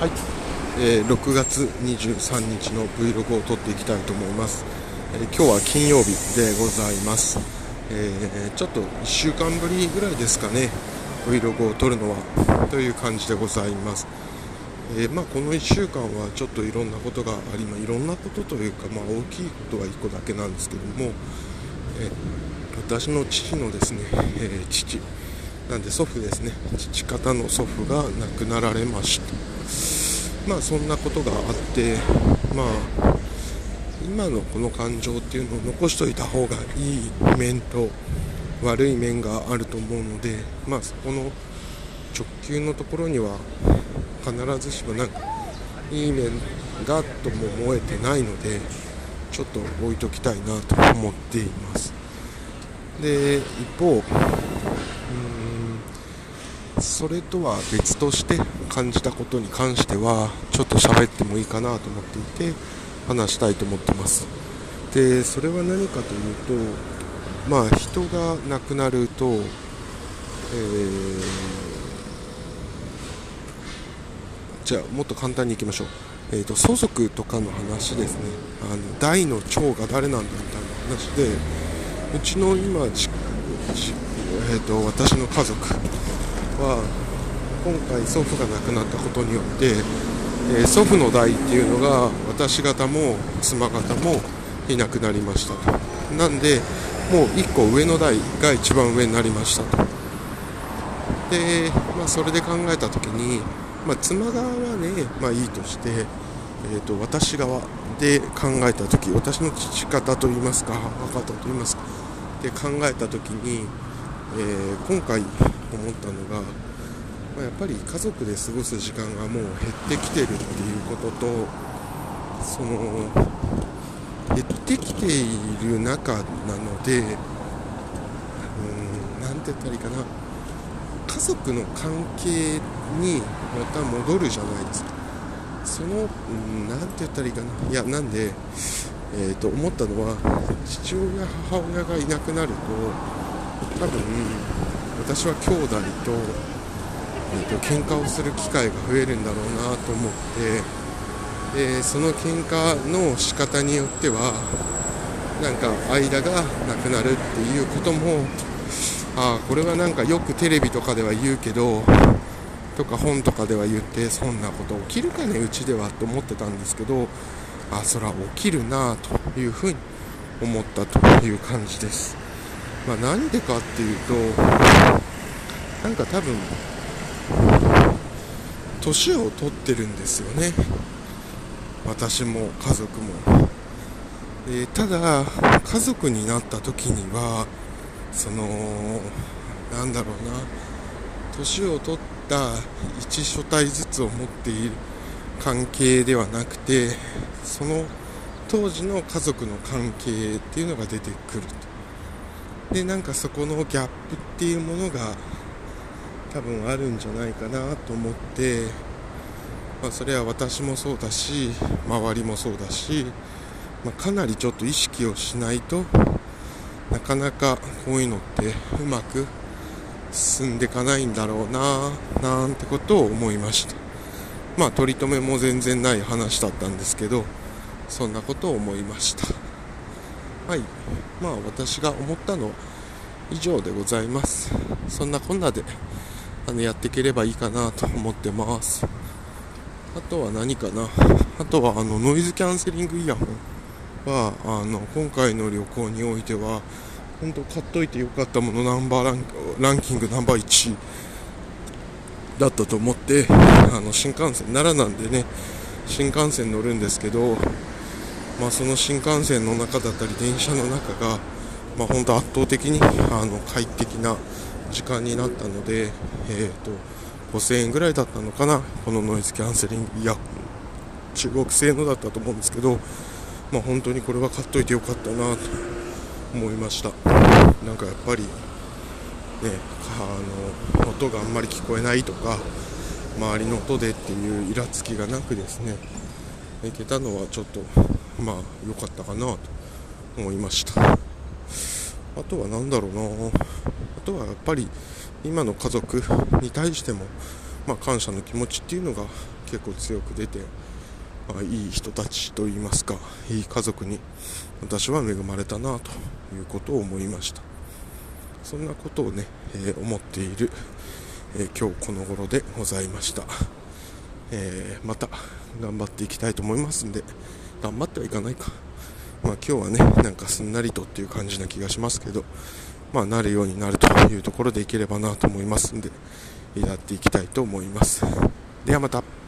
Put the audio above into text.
はい、えー6月23日の Vlog を撮っていきたいと思います、えー今日は金曜日でございます、えーちょっと1週間ぶりぐらいですかね Vlog を撮るのはという感じでございます、えーまあ、この1週間はちょっといろんなことがあり、まあ、いろんなことというか、まあ、大きいことは1個だけなんですけども、えー私の父のですね、えー父なんで祖父ですね。父方の祖父が亡くなられました。まあそんなことがあってまあ今のこの感情っていうのを残しといた方がいい面と悪い面があると思うのでまあそこの直球のところには必ずしもなんかいい面がとも思えてないのでちょっと置いときたいなと思っています。で一方うーんそれとは別として感じたことに関してはちょっと喋ってもいいかなと思っていて話したいと思ってます。でそれは何かというとまあ人が亡くなると、えーじゃあもっと簡単にいきましょう、えー、と相続とかの話ですね。あの大の長が誰なんだみたいな話でうちの今えー、と私の家族は今回祖父が亡くなったことによって、えー祖父の代っていうのが私方も妻方もいなくなりましたと。なんでもう1個上の代が一番上になりましたと。で、まあ、それで考えた時に、まあ、妻側はね、まあ、いいとして、えー、と私側で考えた時私の父方といいますか母方といいますかで考えた時に、えー今回思ったのが、まあ、やっぱり家族で過ごす時間がもう減ってきてるっていうこととその減ってきている中なのでうーんなんて言ったらいいかな。家族の関係にまた戻るじゃないですか。そのうんなんて言ったらいいかな。いやなんで、えー、と思ったのは父親母親がいなくなると多分私は兄弟と,、えー、と喧嘩をする機会が増えるんだろうなと思ってでその喧嘩の仕方によってはなんか間がなくなるっていうこともああこれはなんかよくテレビとかでは言うけどとか本とかでは言ってそんなこと起きるかねうちではと思ってたんですけどあそれは起きるなというふうに思ったという感じです、まあ、なんでかっていうとなんか多分年を取ってるんですよね。私も家族も。でただ家族になった時にはそのなんだろうな。年を取った一所帯ずつを持っている関係ではなくてその当時の家族の関係っていうのが出てくるでなんかそこのギャップっていうものが多分あるんじゃないかなと思って、まあ、それは私もそうだし周りもそうだし、まあ、かなりちょっと意識をしないとなかなかこういうのってうまく進んでいかないんだろうななんてことを思いました。まあ取り留めも全然ない話だったんですけどそんなことを思いました。はい。まあ私が思ったの以上でございます。そんなこんなであのやっていければいいかなと思ってます。あとは何かな？あとはあのノイズキャンセリングイヤホンはあの今回の旅行においては本当買っといてよかったものナンバーランランキングナンバー1だったと思ってあの新幹線奈良なんでね新幹線乗るんですけど、まあ、その新幹線の中だったり電車の中が、まあ、本当圧倒的にあの快適な時間になったので、えー、と5000円ぐらいだったのかなこのノイズキャンセリング。イヤホン中国製のだったと思うんですけど、まあ、本当にこれは買っといてよかったなと思いました。なんかやっぱりねあの音があんまり聞こえないとか周りの音でっていうイラつきがなくですねいけたのはちょっとまあ良かったかなと思いました。あとは何だろうな。あとはやっぱり今の家族に対しても、まあ、感謝の気持ちっていうのが結構強く出て、まあ、いい人たちといいますかいい家族に私は恵まれたなということを思いました。そんなことをね、えー、思っている、えー、今日この頃でございました、えー、また頑張っていきたいと思いますんで頑張ってはいかないか。まあ今日はねなんかすんなりとっていう感じな気がしますけどまあなるようになるというところでいければなと思いますんでやっていきたいと思います。ではまた。